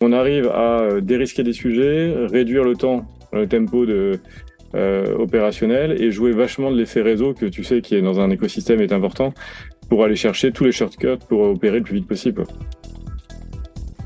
on arrive à dérisquer des sujets, réduire le temps, le tempo de, opérationnel et jouer vachement de l'effet réseau que tu sais qui est dans un écosystème est important pour aller chercher tous les shortcuts pour opérer le plus vite possible.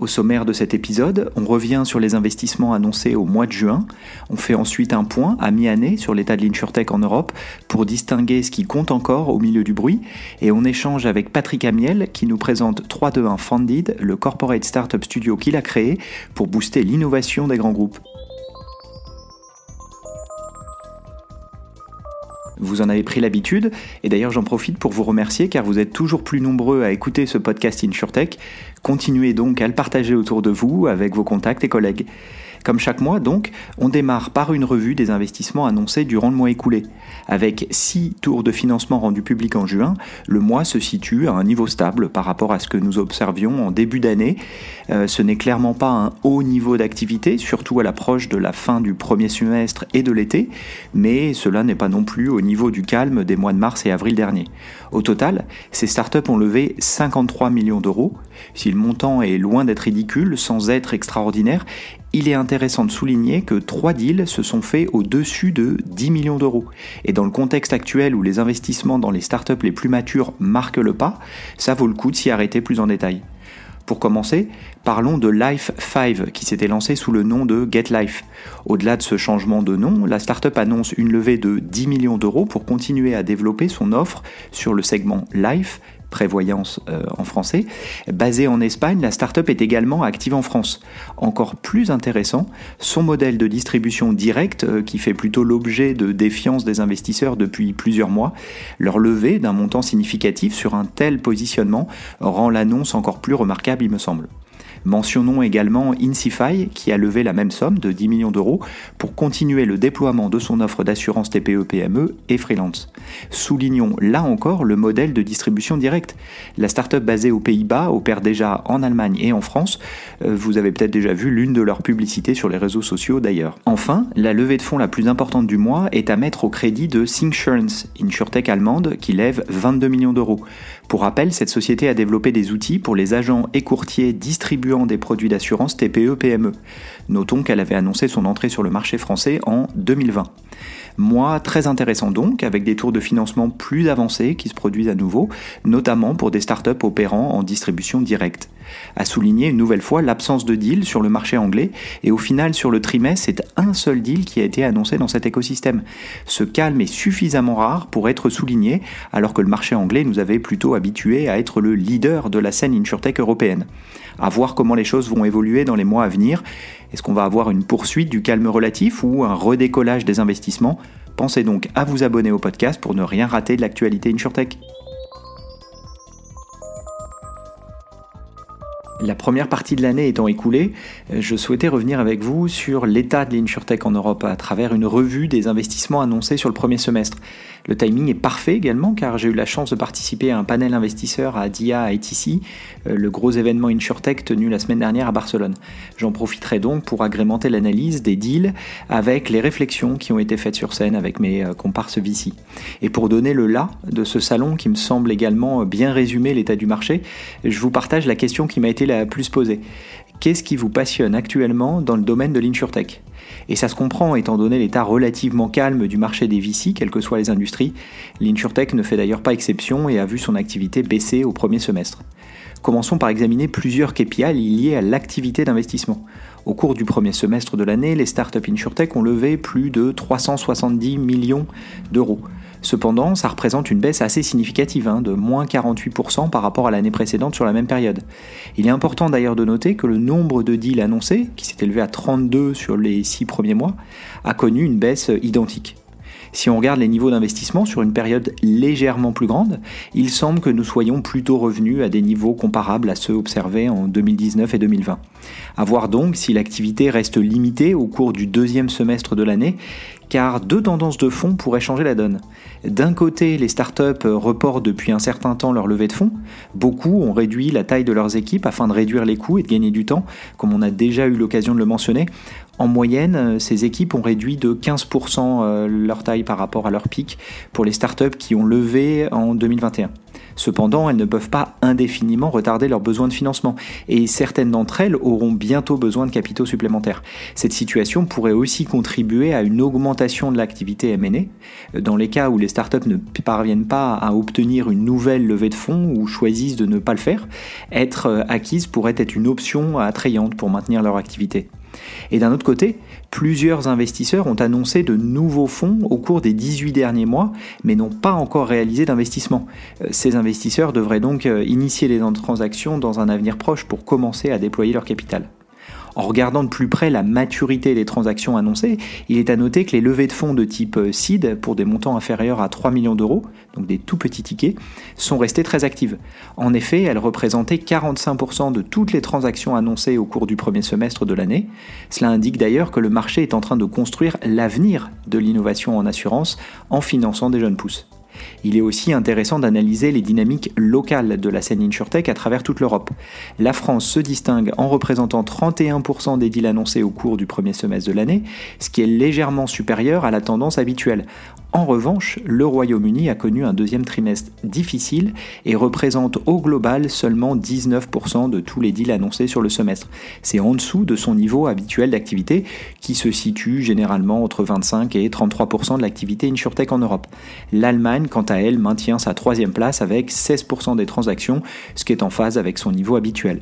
Au sommaire de cet épisode, on revient sur les investissements annoncés au mois de juin. On fait ensuite un point à mi-année sur l'état de l'InsurTech en Europe pour distinguer ce qui compte encore au milieu du bruit. Et on échange avec Patrick Amiel qui nous présente 321 Funded, le corporate startup studio qu'il a créé pour booster l'innovation des grands groupes. Vous en avez pris l'habitude, et d'ailleurs j'en profite pour vous remercier car vous êtes toujours plus nombreux à écouter ce podcast InsurTech. Continuez donc à le partager autour de vous avec vos contacts et collègues. Comme chaque mois, donc, on démarre par une revue des investissements annoncés durant le mois écoulé. Avec six tours de financement rendus publics en juin, le mois se situe à un niveau stable par rapport à ce que nous observions en début d'année. Euh, ce n'est clairement pas un haut niveau d'activité, surtout à l'approche de la fin du premier semestre et de l'été, mais cela n'est pas non plus au niveau du calme des mois de mars et avril dernier. Au total, ces startups ont levé 53 millions d'euros. Si le montant est loin d'être ridicule, sans être extraordinaire, il est intéressant de souligner que trois deals se sont faits au-dessus de 10 millions d'euros. Et dans le contexte actuel où les investissements dans les startups les plus matures marquent le pas, ça vaut le coup de s'y arrêter plus en détail. Pour commencer, parlons de Life 5 qui s'était lancé sous le nom de Get Life. Au-delà de ce changement de nom, la startup annonce une levée de 10 millions d'euros pour continuer à développer son offre sur le segment Life prévoyance euh, en français. Basée en Espagne, la startup est également active en France. Encore plus intéressant, son modèle de distribution directe, euh, qui fait plutôt l'objet de défiance des investisseurs depuis plusieurs mois, leur levée d'un montant significatif sur un tel positionnement rend l'annonce encore plus remarquable, il me semble. Mentionnons également Insify qui a levé la même somme de 10 millions d'euros pour continuer le déploiement de son offre d'assurance TPE-PME et freelance. Soulignons là encore le modèle de distribution directe. La start-up basée aux Pays-Bas opère déjà en Allemagne et en France. Euh, vous avez peut-être déjà vu l'une de leurs publicités sur les réseaux sociaux d'ailleurs. Enfin, la levée de fonds la plus importante du mois est à mettre au crédit de Syncsurance, une surtech allemande qui lève 22 millions d'euros. Pour rappel, cette société a développé des outils pour les agents et courtiers distribuant des produits d'assurance TPE-PME. Notons qu'elle avait annoncé son entrée sur le marché français en 2020. Mois très intéressant donc, avec des tours de financement plus avancés qui se produisent à nouveau, notamment pour des startups opérant en distribution directe. À souligner une nouvelle fois l'absence de deal sur le marché anglais, et au final sur le trimestre, c'est un seul deal qui a été annoncé dans cet écosystème. Ce calme est suffisamment rare pour être souligné, alors que le marché anglais nous avait plutôt habitués à être le leader de la scène insurtech européenne. À voir comment les choses vont évoluer dans les mois à venir. Est-ce qu'on va avoir une poursuite du calme relatif ou un redécollage des investissements? Pensez donc à vous abonner au podcast pour ne rien rater de l'actualité InsurTech. La première partie de l'année étant écoulée, je souhaitais revenir avec vous sur l'état de l'InsurTech en Europe à travers une revue des investissements annoncés sur le premier semestre. Le timing est parfait également car j'ai eu la chance de participer à un panel investisseur à DIA ITC, euh, le gros événement InsurTech tenu la semaine dernière à Barcelone. J'en profiterai donc pour agrémenter l'analyse des deals avec les réflexions qui ont été faites sur scène avec mes euh, comparses VC. Et pour donner le là de ce salon qui me semble également bien résumer l'état du marché, je vous partage la question qui m'a été la plus posée. Qu'est-ce qui vous passionne actuellement dans le domaine de l'InsurTech? Et ça se comprend étant donné l'état relativement calme du marché des VC, quelles que soient les industries. L'InsurTech ne fait d'ailleurs pas exception et a vu son activité baisser au premier semestre. Commençons par examiner plusieurs KPI liés à l'activité d'investissement. Au cours du premier semestre de l'année, les startups InsurTech ont levé plus de 370 millions d'euros. Cependant, ça représente une baisse assez significative, hein, de moins 48% par rapport à l'année précédente sur la même période. Il est important d'ailleurs de noter que le nombre de deals annoncés, qui s'est élevé à 32 sur les 6 premiers mois, a connu une baisse identique. Si on regarde les niveaux d'investissement sur une période légèrement plus grande, il semble que nous soyons plutôt revenus à des niveaux comparables à ceux observés en 2019 et 2020. À voir donc si l'activité reste limitée au cours du deuxième semestre de l'année, car deux tendances de fonds pourraient changer la donne. D'un côté, les startups reportent depuis un certain temps leur levée de fonds. Beaucoup ont réduit la taille de leurs équipes afin de réduire les coûts et de gagner du temps, comme on a déjà eu l'occasion de le mentionner. En moyenne, ces équipes ont réduit de 15% euh, leur taille par rapport à leur pic pour les startups qui ont levé en 2021. Cependant, elles ne peuvent pas indéfiniment retarder leurs besoins de financement, et certaines d'entre elles auront bientôt besoin de capitaux supplémentaires. Cette situation pourrait aussi contribuer à une augmentation de l'activité M&A, dans les cas où les startups ne parviennent pas à obtenir une nouvelle levée de fonds ou choisissent de ne pas le faire, être acquises pourrait être une option attrayante pour maintenir leur activité. Et d'un autre côté, plusieurs investisseurs ont annoncé de nouveaux fonds au cours des 18 derniers mois, mais n'ont pas encore réalisé d'investissement. Euh, ces investisseurs devraient donc euh, initier les transactions dans un avenir proche pour commencer à déployer leur capital. En regardant de plus près la maturité des transactions annoncées, il est à noter que les levées de fonds de type euh, seed pour des montants inférieurs à 3 millions d'euros, donc des tout petits tickets, sont restées très actives. En effet, elles représentaient 45% de toutes les transactions annoncées au cours du premier semestre de l'année. Cela indique d'ailleurs que le marché est en train de construire l'avenir de l'innovation en assurance en finançant des jeunes pousses. Il est aussi intéressant d'analyser les dynamiques locales de la scène InsurTech à travers toute l'Europe. La France se distingue en représentant 31% des deals annoncés au cours du premier semestre de l'année, ce qui est légèrement supérieur à la tendance habituelle. En revanche, le Royaume-Uni a connu un deuxième trimestre difficile et représente au global seulement 19% de tous les deals annoncés sur le semestre. C'est en dessous de son niveau habituel d'activité qui se situe généralement entre 25 et 33% de l'activité InsurTech en Europe. L'Allemagne, quant à elle, maintient sa troisième place avec 16% des transactions, ce qui est en phase avec son niveau habituel.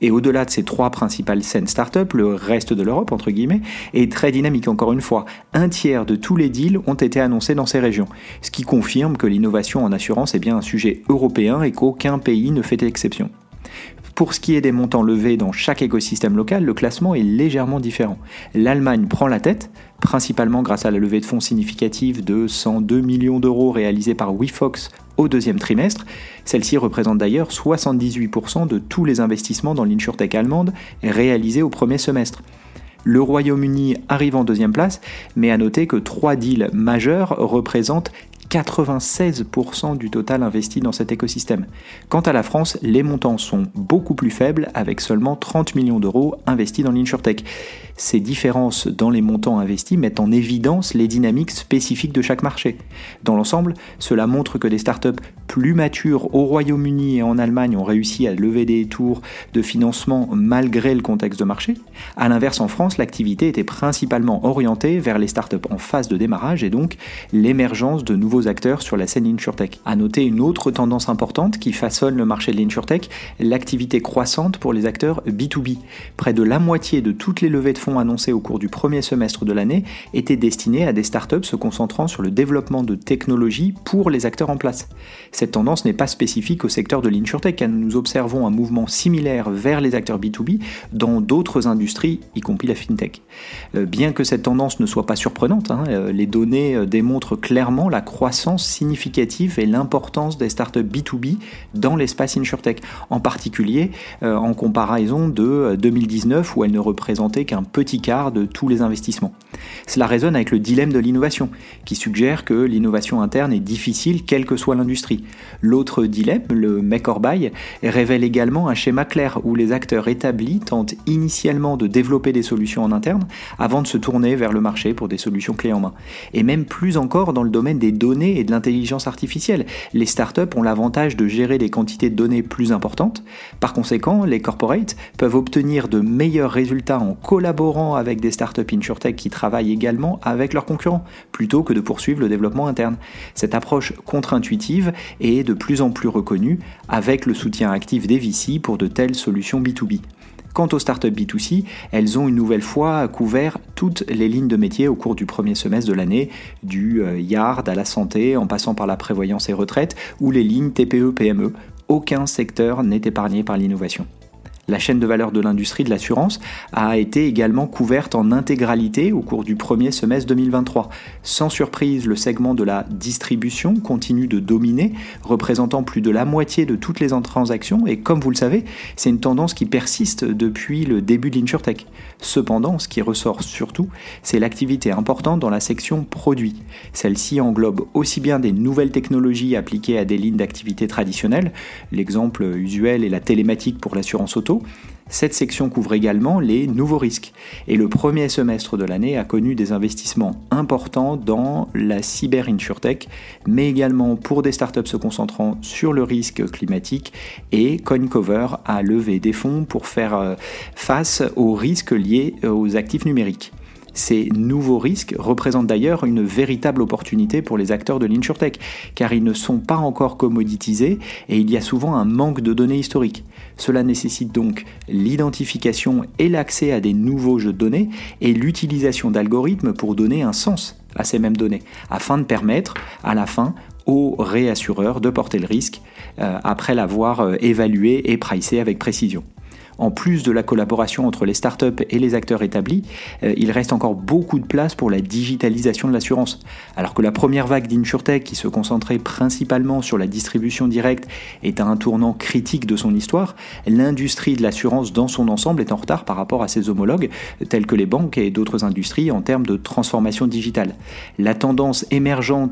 Et au-delà de ces trois principales scènes start-up, le reste de l'Europe, entre guillemets, est très dynamique encore une fois. Un tiers de tous les deals ont été annoncés dans ces régions, ce qui confirme que l'innovation en assurance est bien un sujet européen et qu'aucun pays ne fait exception. Pour ce qui est des montants levés dans chaque écosystème local, le classement est légèrement différent. L'Allemagne prend la tête, principalement grâce à la levée de fonds significative de 102 millions d'euros réalisée par WeFox au deuxième trimestre. Celle-ci représente d'ailleurs 78% de tous les investissements dans l'insurtech allemande réalisés au premier semestre. Le Royaume-Uni arrive en deuxième place, mais à noter que trois deals majeurs représentent 96% du total investi dans cet écosystème. Quant à la France, les montants sont beaucoup plus faibles avec seulement 30 millions d'euros investis dans l'InsurTech. Ces différences dans les montants investis mettent en évidence les dynamiques spécifiques de chaque marché. Dans l'ensemble, cela montre que des startups plus matures au Royaume-Uni et en Allemagne ont réussi à lever des tours de financement malgré le contexte de marché. A l'inverse, en France, l'activité était principalement orientée vers les startups en phase de démarrage et donc l'émergence de nouveaux acteurs sur la scène InsurTech. À noter une autre tendance importante qui façonne le marché de l'InsurTech, l'activité croissante pour les acteurs B2B. Près de la moitié de toutes les levées de fonds annoncés au cours du premier semestre de l'année étaient destinés à des startups se concentrant sur le développement de technologies pour les acteurs en place. Cette tendance n'est pas spécifique au secteur de l'insurtech, car nous observons un mouvement similaire vers les acteurs B2B dans d'autres industries, y compris la fintech. Euh, bien que cette tendance ne soit pas surprenante, hein, euh, les données euh, démontrent clairement la croissance significative et l'importance des startups B2B dans l'espace insurtech, en particulier en comparaison de 2019 où elles ne représentaient qu'un de tous les investissements. Cela résonne avec le dilemme de l'innovation, qui suggère que l'innovation interne est difficile quelle que soit l'industrie. L'autre dilemme, le make or buy, révèle également un schéma clair où les acteurs établis tentent initialement de développer des solutions en interne avant de se tourner vers le marché pour des solutions clés en main. Et même plus encore dans le domaine des données et de l'intelligence artificielle. Les startups ont l'avantage de gérer des quantités de données plus importantes. Par conséquent, les corporates peuvent obtenir de meilleurs résultats en collaborant avec des startups insurtech qui travaillent également avec leurs concurrents, plutôt que de poursuivre le développement interne. Cette approche contre-intuitive est de plus en plus reconnue avec le soutien actif des VC pour de telles solutions B2B. Quant aux startups B2C, elles ont une nouvelle fois couvert toutes les lignes de métier au cours du premier semestre de l'année, du euh, yard à la santé, en passant par la prévoyance et retraite, ou les lignes TPE-PME. Aucun secteur n'est épargné par l'innovation. La chaîne de valeur de l'industrie de l'assurance a été également couverte en intégralité au cours du premier semestre 2023. Sans surprise, le segment de la distribution continue de dominer, représentant plus de la moitié de toutes les transactions et comme vous le savez, c'est une tendance qui persiste depuis le début de l'InsurTech. Cependant, ce qui ressort surtout, c'est l'activité importante dans la section produits. Celle-ci englobe aussi bien des nouvelles technologies appliquées à des lignes d'activité traditionnelles, l'exemple usuel est la télématique pour l'assurance auto, cette section couvre également les nouveaux risques. Et le premier semestre de l'année a connu des investissements importants dans la cyber insurtech, mais également pour des startups se concentrant sur le risque climatique. Et CoinCover a levé des fonds pour faire euh, face aux risques liés aux actifs numériques. Ces nouveaux risques représentent d'ailleurs une véritable opportunité pour les acteurs de l'insurtech, car ils ne sont pas encore commoditisés et il y a souvent un manque de données historiques. Cela nécessite donc l'identification et l'accès à des nouveaux jeux de données et l'utilisation d'algorithmes pour donner un sens à ces mêmes données, afin de permettre à la fin aux réassureurs de porter le risque euh, après l'avoir euh, évalué et pricé avec précision en plus de la collaboration entre les startups et les acteurs établis, euh, il reste encore beaucoup de place pour la digitalisation de l'assurance. Alors que la première vague d'InsurTech, qui se concentrait principalement sur la distribution directe, est à un tournant critique de son histoire, l'industrie de l'assurance dans son ensemble est en retard par rapport à ses homologues, tels que les banques et d'autres industries en termes de transformation digitale. La tendance émergente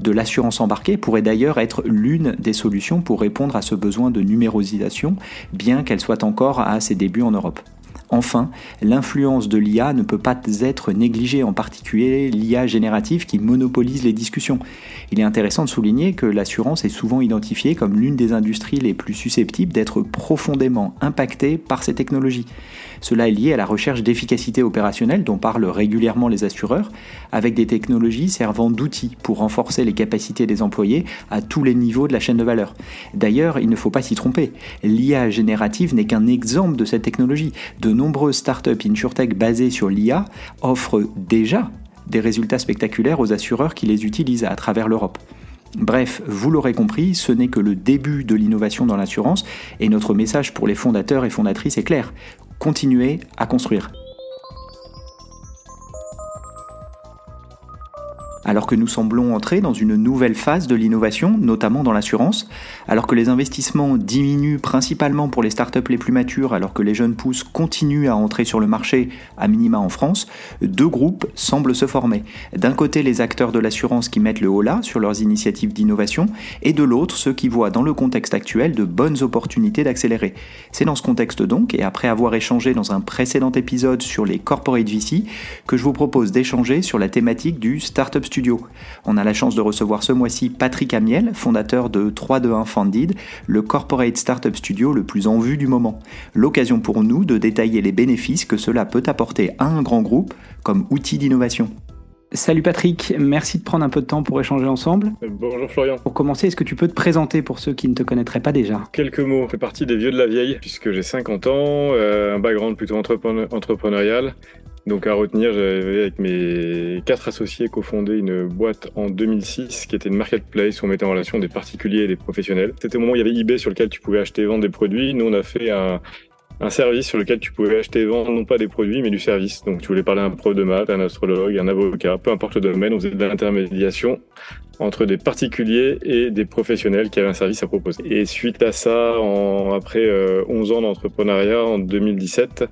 de l'assurance embarquée pourrait d'ailleurs être l'une des solutions pour répondre à ce besoin de numérosisation, bien qu'elle soit encore à ses débuts en Europe. Enfin, l'influence de l'IA ne peut pas être négligée, en particulier l'IA générative qui monopolise les discussions. Il est intéressant de souligner que l'assurance est souvent identifiée comme l'une des industries les plus susceptibles d'être profondément impactée par ces technologies. Cela est lié à la recherche d'efficacité opérationnelle dont parlent régulièrement les assureurs, avec des technologies servant d'outils pour renforcer les capacités des employés à tous les niveaux de la chaîne de valeur. D'ailleurs, il ne faut pas s'y tromper. L'IA générative n'est qu'un exemple de cette technologie. Nombreuses startups InsurTech basées sur l'IA offrent déjà des résultats spectaculaires aux assureurs qui les utilisent à travers l'Europe. Bref, vous l'aurez compris, ce n'est que le début de l'innovation dans l'assurance et notre message pour les fondateurs et fondatrices est clair continuer à construire. Alors que nous semblons entrer dans une nouvelle phase de l'innovation, notamment dans l'assurance, alors que les investissements diminuent principalement pour les startups les plus matures, alors que les jeunes pousses continuent à entrer sur le marché, à minima en France, deux groupes semblent se former. D'un côté, les acteurs de l'assurance qui mettent le haut là sur leurs initiatives d'innovation, et de l'autre, ceux qui voient dans le contexte actuel de bonnes opportunités d'accélérer. C'est dans ce contexte donc, et après avoir échangé dans un précédent épisode sur les corporate VC, que je vous propose d'échanger sur la thématique du Startup Studio on a la chance de recevoir ce mois-ci Patrick Amiel, fondateur de 321 Funded, le corporate startup studio le plus en vue du moment. L'occasion pour nous de détailler les bénéfices que cela peut apporter à un grand groupe comme outil d'innovation. Salut Patrick, merci de prendre un peu de temps pour échanger ensemble. Bonjour Florian. Pour commencer, est-ce que tu peux te présenter pour ceux qui ne te connaîtraient pas déjà? Quelques mots. Je fais partie des vieux de la vieille puisque j'ai 50 ans, euh, un background plutôt entrepreneurial. Donc à retenir, j'avais avec mes quatre associés cofondé une boîte en 2006 qui était une marketplace où on mettait en relation des particuliers et des professionnels. C'était au moment où il y avait eBay sur lequel tu pouvais acheter et vendre des produits. Nous, on a fait un, service sur lequel tu pouvais acheter et vendre non pas des produits mais du service. Donc tu voulais parler à un prof de maths, un astrologue, un avocat, peu importe le domaine, on faisait de l'intermédiation entre des particuliers et des professionnels qui avaient un service à proposer. Et suite à ça, en, après 11 euh, ans d'entrepreneuriat en 2017,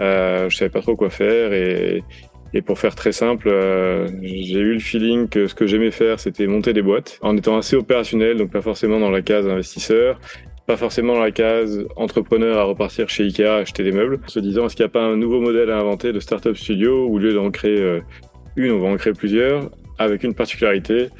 euh, je savais pas trop quoi faire et, pour faire très simple, euh, j'ai eu le feeling que ce que j'aimais faire, c'était monter des boîtes en étant assez opérationnel, donc pas forcément dans la case investisseur, pas forcément dans la case entrepreneur à repartir chez Ikea acheter des meubles, en se disant est-ce qu'il n'y a pas un nouveau modèle à inventer de startup studio où au lieu d'en créer euh, une, on va en créer plusieurs, avec une particularité,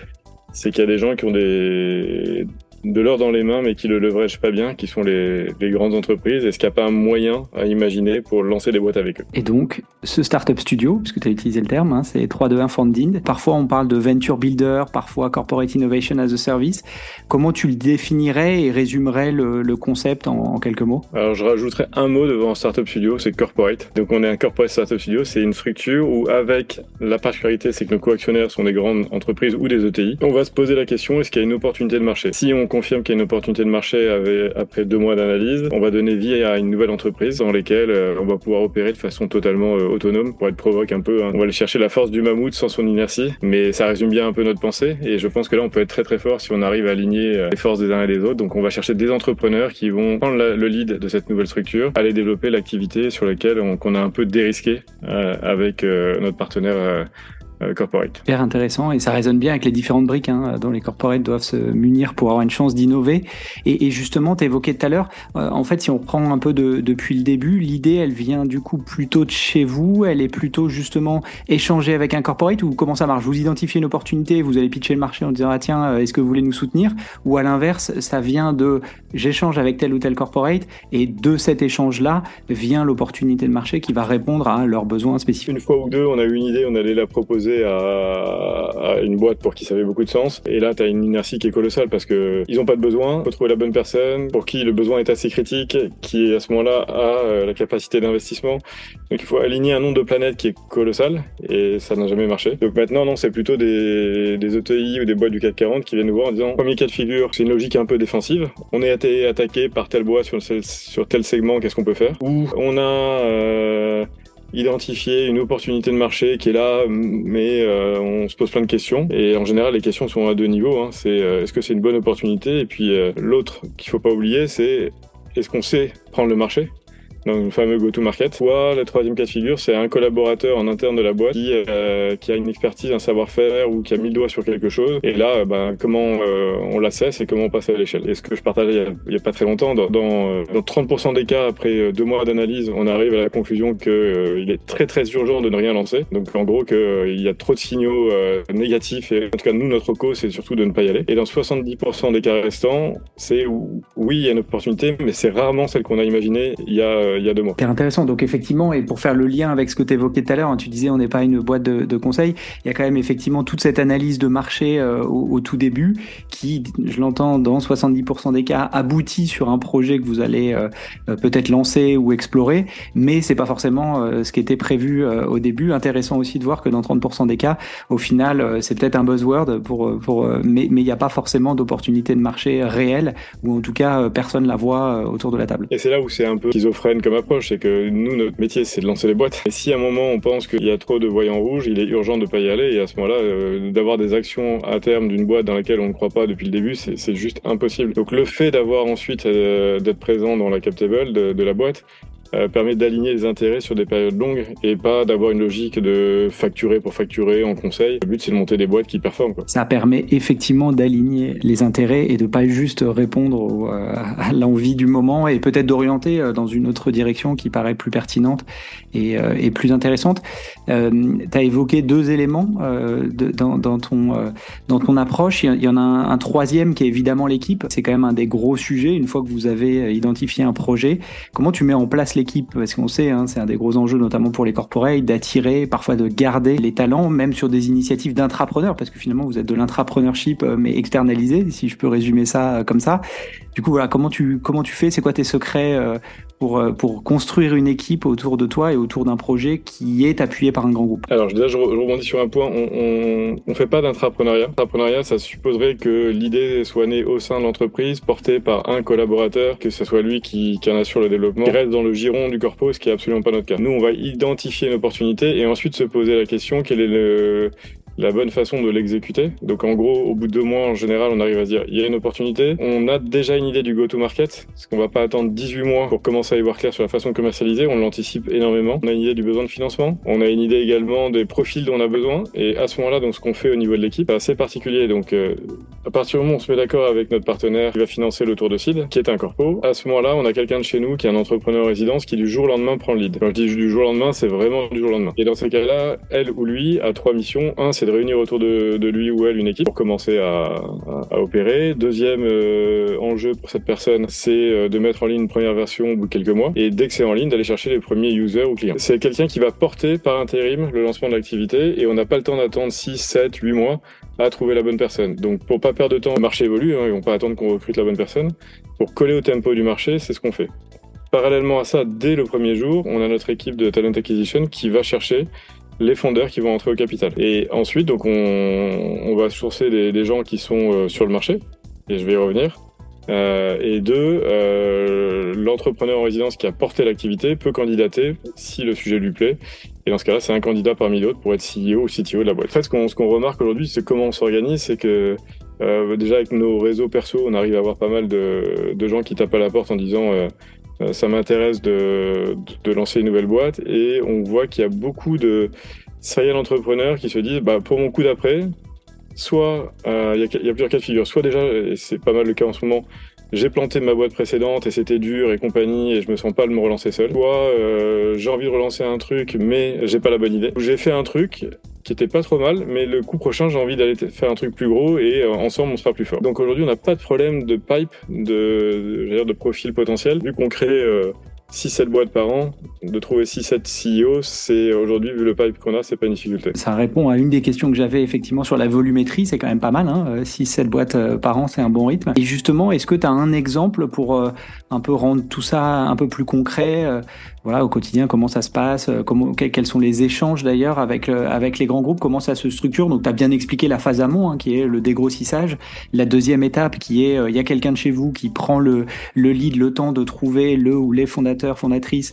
c'est qu'il y a des gens qui ont des, de l'or dans les mains, mais qui le leverage pas bien, qui sont les, grandes entreprises. Est-ce qu'il n'y a pas un moyen à imaginer pour lancer des boîtes avec eux? Et donc, ce startup studio, puisque tu as utilisé le terme, hein, c'est 321 Funding. Parfois, on parle de venture builder, parfois corporate innovation as a service. Comment tu le définirais et résumerais le, concept en, quelques mots? Alors, je rajouterais un mot devant startup studio, c'est corporate. Donc, on est un corporate startup studio, c'est une structure où, avec la particularité, c'est que nos co-actionnaires sont des grandes entreprises ou des ETI. On va se poser la question est-ce qu'il y a une opportunité de marché? Si on confirme qu'il y a une opportunité de marché après deux mois d'analyse, on va donner vie à une nouvelle entreprise dans laquelle euh, on va pouvoir opérer de façon totalement euh, autonome pour être provoque un peu. Hein. On va aller chercher la force du mammouth sans son inertie, mais ça résume bien un peu notre pensée et je pense que là on peut être très très fort si on arrive à aligner euh, les forces des uns et des autres. Donc on va chercher des entrepreneurs qui vont prendre le lead de cette nouvelle structure, aller développer l'activité sur laquelle on, a un peu dérisqué avec notre partenaire corporate. Super intéressant et ça résonne bien avec les différentes briques hein, dont les corporates doivent se munir pour avoir une chance d'innover. Et, et, justement, tu évoquais tout à l'heure, euh, en fait, si on prend un peu de, depuis le début, l'idée, elle vient du coup plutôt de chez vous, elle est plutôt justement échanger avec un corporate ou comment ça marche? Vous identifiez une opportunité, vous allez pitcher le marché en disant ah tiens, euh, est-ce que vous voulez nous soutenir? Ou à l'inverse, ça vient de j'échange avec tel ou tel corporate et de cet échange-là vient l'opportunité de marché qui va répondre à leurs besoins spécifiques. Une fois ou deux, on a eu une idée, on allait la proposer à, une boîte pour qui ça avait beaucoup de sens. Et là, tu as une inertie qui est colossale parce que ils ont pas de besoin. Faut trouver la bonne personne pour qui le besoin est assez critique, qui à ce moment-là a euh, la capacité d'investissement. Donc il faut aligner un nombre de planètes qui est colossal et ça n'a jamais marché. Donc maintenant, non, c'est plutôt des, des ETI ou des boîtes du CAC 40 qui viennent nous voir en disant premier cas de figure, c'est une logique un peu défensive. On est attaqué par telle boîte sur, sur tel segment, qu'est-ce qu'on peut faire? Ou on a euh, identifier une opportunité de marché qui est là, mais euh, on se pose plein de questions. Et en général, les questions sont à deux niveaux. Hein. C'est euh, est-ce que c'est une bonne opportunité? Et puis euh, l'autre qu'il faut pas oublier, c'est est-ce qu'on sait prendre le marché? Donc le fameux go-to-market. Soit le troisième cas de figure, c'est un collaborateur en interne de la boîte qui, euh, qui a une expertise, un savoir-faire ou qui a mis le doigt sur quelque chose. Et là, ben, comment euh, on l'assesse et comment on passe à l'échelle. Et ce que je partageais il n'y a, pas très longtemps, dans, dans, 30% euh, des cas, après deux mois d'analyse, on arrive à la conclusion qu'il est très très urgent de ne rien lancer. Donc en gros, qu'il y a trop de signaux négatifs. Et en tout cas, nous, notre cause, c'est surtout de ne pas y aller. Et dans 70% des cas restants, c'est oui, il y a une opportunité, mais c'est rarement celle qu'on a imaginée il y a il y a deux mois. C'est intéressant. Donc effectivement, et pour faire le lien avec ce que tu évoquais tout à l'heure, hein, tu disais on n'est pas une boîte de, de, conseils, il y a quand même effectivement toute cette analyse de marché euh, au, tout début qui, je l'entends, dans 70% des cas, aboutit sur un projet que vous allez euh, euh, peut-être lancer ou explorer, mais c'est pas forcément ce qui était prévu au début. Intéressant aussi de voir que dans 30% des cas, au final, c'est peut-être un buzzword pour, pour mais il n'y a pas forcément d'opportunité de marché réelle, ou en tout cas personne la voit autour de la table. Et c'est là où c'est un peu schizophrène approche, c'est que nous, notre métier, c'est de lancer les boîtes. Et si à un moment on pense qu'il y a trop de voyants rouges, il est urgent de pas y aller. Et à ce moment-là, euh, d'avoir des actions à terme d'une boîte dans laquelle on ne croit pas depuis le début, c'est juste impossible. Donc le fait d'avoir ensuite euh, d'être présent dans la captable de la boîte, euh, permet d'aligner les intérêts sur des périodes longues et pas d'avoir une logique de facturer pour facturer en conseil. Le but, c'est de monter des boîtes qui performent. Quoi. Ça permet effectivement d'aligner les intérêts et de pas juste répondre euh, à l'envie du moment et peut-être d'orienter euh, dans une autre direction qui paraît plus pertinente et, plus intéressante. Tu as évoqué deux éléments dans, ton, dans ton approche. Il y en a un, un troisième qui est évidemment l'équipe. C'est quand même un des gros sujets une fois que vous avez identifié un projet. Comment tu mets en place parce qu'on sait, hein, c'est un des gros enjeux, notamment pour les corporates, d'attirer, parfois de garder les talents, même sur des initiatives d'intrapreneurs, parce que finalement, vous êtes de l'intrapreneurship, euh, mais externalisé, si je peux résumer ça euh, comme ça. Du coup, voilà, comment tu, comment tu fais? C'est quoi tes secrets euh, pour, pour construire une équipe autour de toi et autour d'un projet qui est appuyé par un grand groupe Alors, déjà, je rebondis sur un point. On ne fait pas d'intrapreneuriat. L'intrapreneuriat, ça supposerait que l'idée soit née au sein de l'entreprise, portée par un collaborateur, que ce soit lui qui, qui en assure le développement, qui reste dans le giron du corpo, ce qui est absolument pas notre cas. Nous, on va identifier une opportunité et ensuite se poser la question quel est le, la bonne façon de l'exécuter. Donc en gros, au bout de deux mois, en général, on arrive à dire il y a une opportunité. On a déjà une idée du go-to-market, parce qu'on va pas attendre 18 mois pour commencer à y voir clair sur la façon de commercialiser. On l'anticipe énormément. On a une idée du besoin de financement. On a une idée également des profils dont on a besoin. Et à ce moment-là, donc ce qu'on fait au niveau de l'équipe, c'est assez particulier. Donc euh, à partir du moment où on se met d'accord avec notre partenaire qui va financer le tour de CID, qui est un corpo, à ce moment-là, on a quelqu'un de chez nous qui est un entrepreneur résidence qui du jour au lendemain prend le lead. Quand je dis du jour au lendemain, c'est vraiment du jour au lendemain. Et dans ces cas-là, elle ou lui a trois missions. Un, c'est de réunir autour de lui ou elle une équipe pour commencer à, à, opérer. Deuxième euh, enjeu pour cette personne, c'est euh, de mettre en ligne une première version au bout de quelques mois. Et dès que c'est en ligne, d'aller chercher les premiers users ou clients. C'est quelqu'un qui va porter par intérim le lancement de l'activité et on n'a pas le temps d'attendre 6, 7, 8 mois à trouver la bonne personne. Donc pour pas perdre de temps, le marché évolue, hein, ils vont pas attendre qu'on recrute la bonne personne. Pour coller au tempo du marché, c'est ce qu'on fait. Parallèlement à ça, dès le premier jour, on a notre équipe de talent acquisition qui va chercher les fondeurs qui vont entrer au capital. Et ensuite, donc, on, on va sourcer des, des gens qui sont euh, sur le marché, et je vais y revenir. et deux, l'entrepreneur en résidence qui a porté l'activité peut candidater si le sujet lui plaît. Et dans ce cas-là, c'est un candidat parmi d'autres pour être CEO ou CTO de la boîte. En fait, ce qu'on, ce qu'on remarque aujourd'hui, c'est comment on s'organise, c'est que euh, déjà avec nos réseaux perso, on arrive à avoir pas mal de, de gens qui tapent à la porte en disant euh, euh ça m'intéresse de, de, lancer une nouvelle boîte et on voit qu'il y a beaucoup de serial entrepreneurs qui se disent bah, pour mon coup d'après, soit euh, il y, a, y, a plusieurs cas de figure, soit déjà, et c'est pas mal le cas en ce moment, j'ai planté ma boîte précédente et c'était dur et compagnie et je me sens pas de me relancer seul. Soit euh, j'ai envie de relancer un truc mais j'ai pas la bonne idée. J'ai fait un truc qui était pas trop mal, mais le coup prochain j'ai envie d'aller faire un truc plus gros et euh, ensemble on sera plus fort. Donc aujourd'hui on n'a pas de problème de pipe, de, de, de profil potentiel vu qu'on crée euh, 6-7 boîtes par an, de trouver 6-7 CEO, c'est aujourd'hui, vu le pipe qu'on a, c'est pas une difficulté. Ça répond à une des questions que j'avais effectivement sur la volumétrie, c'est quand même pas mal, hein 6-7 boîtes euh, par an, c'est un bon rythme. Et justement, est-ce que tu as un exemple pour euh, un peu rendre tout ça un peu plus concret euh, voilà, au quotidien, comment ça se passe, euh, comment, quels sont les échanges d'ailleurs avec, euh, avec les grands groupes, comment ça se structure. Donc, tu as bien expliqué la phase amont, hein, qui est le dégrossissage. La deuxième étape, qui est, euh, il y a quelqu'un de chez vous qui prend le, le lead, le temps de trouver le ou les fondateurs, fondatrices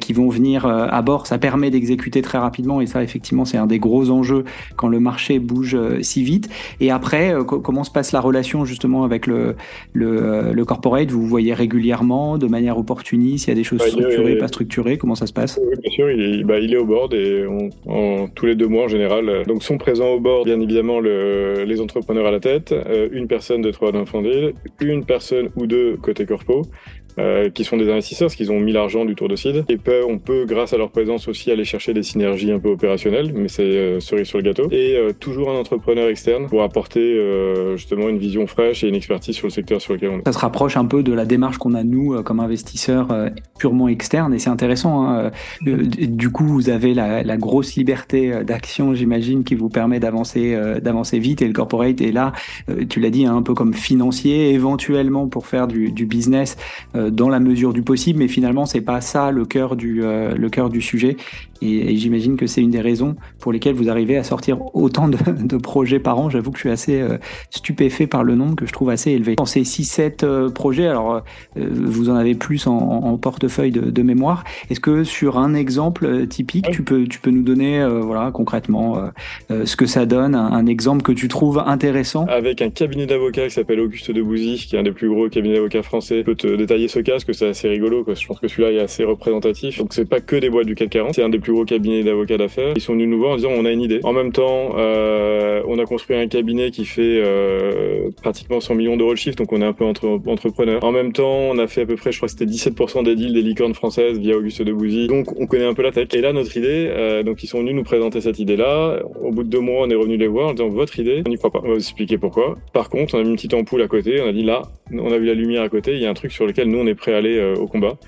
qui vont venir à bord. Ça permet d'exécuter très rapidement et ça, effectivement, c'est un des gros enjeux quand le marché bouge si vite. Et après, comment se passe la relation justement avec le, le, le corporate? Vous voyez régulièrement, de manière opportuniste, il y a des choses structurées, pas structurées Comment ça se passe? Oui, bien sûr, il est, bah, au board et on, tous les deux mois en général. Donc sont présents au board, bien évidemment, le, les entrepreneurs à la tête, euh, une personne de trois fondé, une personne ou deux côté corpo, euh, qui sont des investisseurs, parce qu'ils ont mis l'argent du tour de seed. Et on peut, grâce à leur présence aussi, aller chercher des synergies un peu opérationnelles, mais c'est euh, cerise sur le gâteau. Et euh, toujours un entrepreneur externe pour apporter justement une vision fraîche et une expertise sur le secteur sur lequel on est. Ça se rapproche un peu de la démarche qu'on a nous comme investisseurs purement externes, et c'est intéressant. Hein. Du coup, vous avez la, grosse liberté d'action, j'imagine, qui vous permet d'avancer, d'avancer vite, et le corporate est là, tu l'as dit, hein, un peu comme financier, éventuellement pour faire du business dans la mesure du possible, mais finalement c'est pas ça le cœur du euh, le cœur du sujet. Et, j'imagine que c'est une des raisons pour lesquelles vous arrivez à sortir autant de, de projets par an. J'avoue que je suis assez euh, stupéfait par le nombre que je trouve assez élevé. Dans ces 6-7 euh, projets, alors vous en avez plus en, en portefeuille de, de mémoire. Est-ce que sur un exemple typique, tu peux tu peux nous donner voilà concrètement ce que ça donne, un, un, exemple que tu trouves intéressant? Avec un cabinet d'avocats qui s'appelle Auguste Debouzy, qui est un des plus gros cabinets d'avocats français, je peux te détailler ce cas, que c'est assez rigolo. Quoi. Je pense que celui-là est assez représentatif. Donc c'est pas que des boîtes du CAC 40, c'est un des plus gros cabinets d'avocats d'affaires. Ils sont venus nous voir en disant on a une idée. En même temps, euh, on a construit un cabinet qui fait euh, pratiquement 100 millions d'euros de chiffre, donc on est un peu entre entrepreneur. En même temps, on a fait à peu près, je crois que c'était 17% des deals des licornes françaises via Auguste Debouzy. Donc on connaît un peu la tech. Et là, notre idée, euh, donc ils sont venus nous présenter cette idée-là. Au bout de deux mois, on est revenu les voir en disant votre idée, on n'y croit pas. On va vous expliquer pourquoi. Par contre, on a mis une petite ampoule à côté. On a dit là, on a vu la lumière à côté. Il y a un truc sur lequel nous on prêt à aller euh, au combat.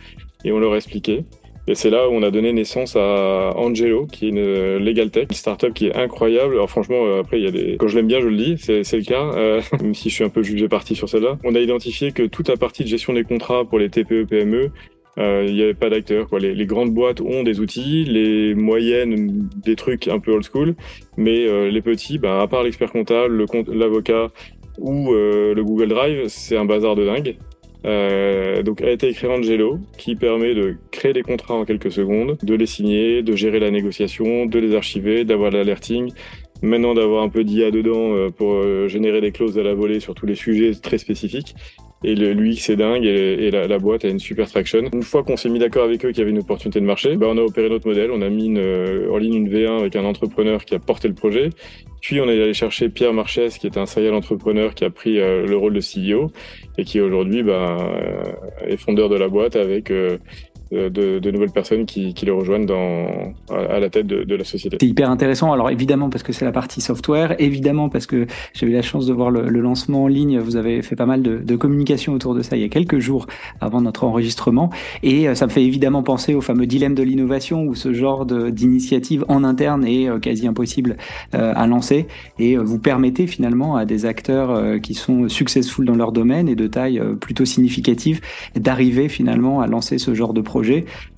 Et on leur a expliqué. Et c'est là où on a donné naissance à Angelo, qui est une euh, legal tech, une startup qui est incroyable. Alors franchement, euh, après, il y a des... quand je l'aime bien, je le dis, c'est, le cas, euh, même si je suis un peu jugé parti sur celle-là. On a identifié que toute la partie de gestion des contrats pour les TPE, PME, euh, il n'y avait pas d'acteurs. Les, les, grandes boîtes ont des outils, les moyennes des trucs un peu old school, mais euh, les petits, bah, à part l'expert comptable, l'avocat ou euh, le Google Drive, c'est un bazar de dingue. Euh, donc a été écrit Angelo, qui permet de créer des contrats en quelques secondes, de les signer, de gérer la négociation, de les archiver, d'avoir l'alerting, maintenant d'avoir un peu d'IA dedans euh, pour euh, générer des clauses à la volée sur tous les sujets très spécifiques. Et le, lui, c'est dingue, et, et la, la, boîte a une super traction. Une fois qu'on s'est mis d'accord avec eux qu'il y avait une opportunité de marché, bah on a opéré notre modèle, on a mis une, en ligne une V1 avec un entrepreneur qui a porté le projet. Puis on est allé chercher Pierre Marchès, qui est un serial entrepreneur qui a pris euh, le rôle de CEO et qui aujourd'hui bah, est fondeur de la boîte avec euh, de, de, nouvelles personnes qui, qui, rejoignent dans, à, la tête de, de la société. C'est hyper intéressant. Alors évidemment parce que c'est la partie software, évidemment parce que j'ai eu la chance de voir le, le, lancement en ligne. Vous avez fait pas mal de, de, communication autour de ça il y a quelques jours avant notre enregistrement, et euh, ça me fait évidemment penser au fameux dilemme de l'innovation où ce genre d'initiative en interne est euh, quasi impossible euh, à lancer, et vous permettez finalement à des acteurs qui sont successful dans leur domaine et de taille plutôt significative d'arriver finalement à lancer ce genre de projet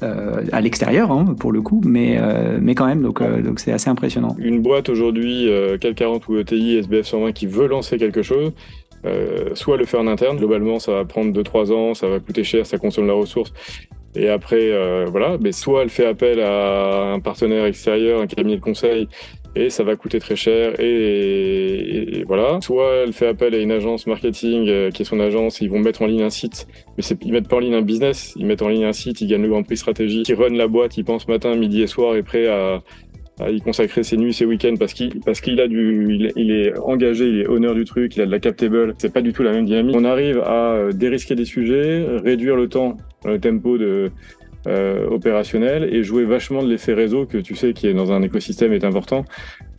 euh, à l'extérieur, hein, pour le coup, mais, euh, mais quand même, donc euh, donc c'est assez impressionnant. Une boîte aujourd'hui, CAC 40 ou ETI, SBF 120, qui veut lancer quelque chose, soit le faire en interne. Globalement, ça va prendre 2-3 ans, ça va coûter cher, ça consomme la ressource. Et après, voilà, mais soit elle fait appel à un partenaire extérieur, un cabinet de conseil, et ça va coûter très cher. Et, voilà. Soit elle fait appel à une agence marketing euh, qui est son agence, ils vont mettre en ligne un site, mais ils mettent pas en ligne un business, ils mettent en ligne un site, ils gagnent le Grand Prix stratégie, qui run la boîte, ils pensent matin, midi et soir et prêt à, à y consacrer ses nuits, ses week-ends parce qu'il parce qu'il a du, il, est engagé, il est honneur du truc, il a de la captable. C'est pas du tout la même dynamique. On arrive à euh, dérisquer des sujets, réduire le temps, le tempo de euh, opérationnel et jouer vachement de l'effet réseau que tu sais qui est dans un écosystème est important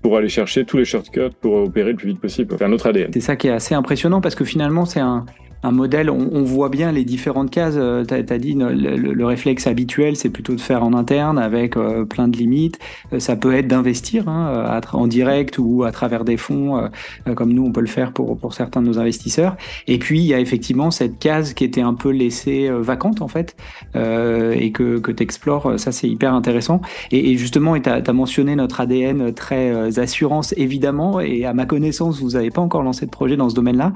pour aller chercher tous les shortcuts pour opérer le plus vite possible. Un autre ADN. C'est ça qui est assez impressionnant parce que finalement c'est un, un modèle, on, voit bien les différentes cases. Euh, tu as, dit le, réflexe habituel, c'est plutôt de faire en interne avec euh, plein de limites. Euh, ça peut être d'investir hein, en direct ou à travers des fonds, comme nous on peut le faire pour, pour certains de nos investisseurs. Et puis il y a effectivement cette case qui était un peu laissée vacante en fait et que, que tu explores. Ça c'est hyper intéressant. Et, justement, tu as, mentionné notre ADN très assurance évidemment. Et à ma connaissance, vous n'avez pas encore lancé de projet dans ce domaine-là.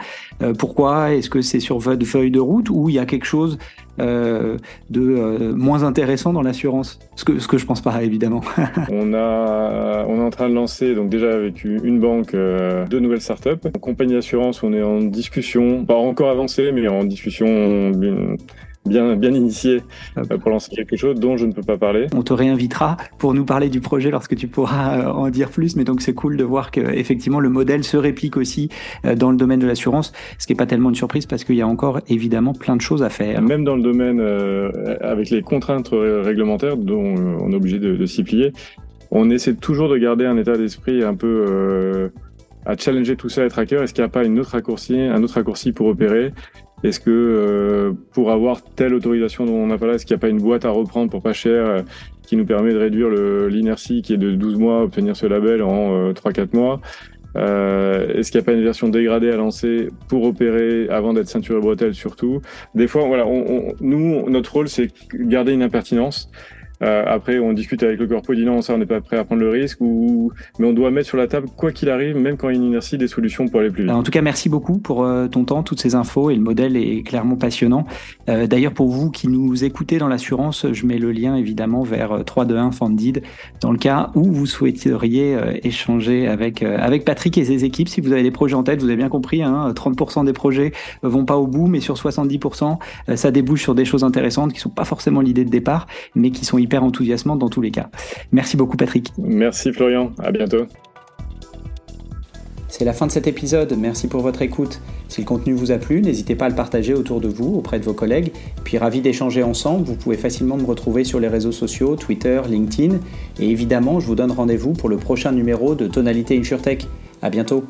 pourquoi? Est-ce que c'est sur votre feuille de route ou il y a quelque chose euh, de euh, moins intéressant dans l'assurance? Ce que, ce que je pense pas, évidemment. on, a, on est en train de lancer, donc déjà avec une banque, euh, deux nouvelles startups. En compagnie d'assurance, on est en discussion, pas encore avancé, mais en discussion bien, bien initié euh, pour lancer quelque chose dont je ne peux pas parler. On te réinvitera pour nous parler du projet lorsque tu pourras euh, en dire plus, mais donc c'est cool de voir que effectivement le modèle se réplique aussi euh, dans le domaine de l'assurance, ce qui n'est pas tellement une surprise parce qu'il y a encore évidemment plein de choses à faire. Même dans le domaine avec les contraintes réglementaires dont on est obligé de, de s'y plier, on essaie toujours de garder un état d'esprit un peu à challenger tout ça, être hacker. Est-ce qu'il n'y a pas une autre raccourci, un autre raccourci pour opérer? Est-ce que euh, pour avoir telle autorisation dont on n'a pas là, est-ce qu'il n'y a pas une boîte à reprendre pour pas cher euh, qui nous permet de réduire l'inertie qui est de 12 mois, obtenir ce label en 3-4 euh, mois? Est-ce qu'il n'y a pas une version dégradée à lancer pour opérer avant d'être ceinture et bretelle surtout? Des fois, voilà, on, nous, notre rôle, c'est garder une impertinence. Euh, après, on discute avec le corpo, dit non, ça, on n'est pas prêt à prendre le risque, ou... mais on doit mettre sur la table, quoi qu'il arrive, même quand il y a une inertie, des solutions pour aller plus vite. En tout cas, merci beaucoup pour euh, ton temps, toutes ces infos, et le modèle est clairement passionnant. Euh, d'ailleurs, pour vous qui nous écoutez dans l'assurance, je mets le lien évidemment vers 321 Funded, dans le cas où vous souhaiteriez échanger avec, avec Patrick et ses équipes. Si vous avez des projets en tête, vous avez bien compris, hein, 30% des projets vont pas au bout, mais sur 70%, ça débouche sur des choses intéressantes qui sont pas forcément l'idée de départ, mais qui sont hyper enthousiasmant dans tous les cas. Merci beaucoup Patrick. Merci Florian, à bientôt. C'est la fin de cet épisode, merci pour votre écoute. Si le contenu vous a plu, n'hésitez pas à le partager autour de vous, auprès de vos collègues. Puis ravi d'échanger ensemble, vous pouvez facilement me retrouver sur les réseaux sociaux, Twitter, LinkedIn. Et évidemment, je vous donne rendez-vous pour le prochain numéro de Tonalité InsurTech. À bientôt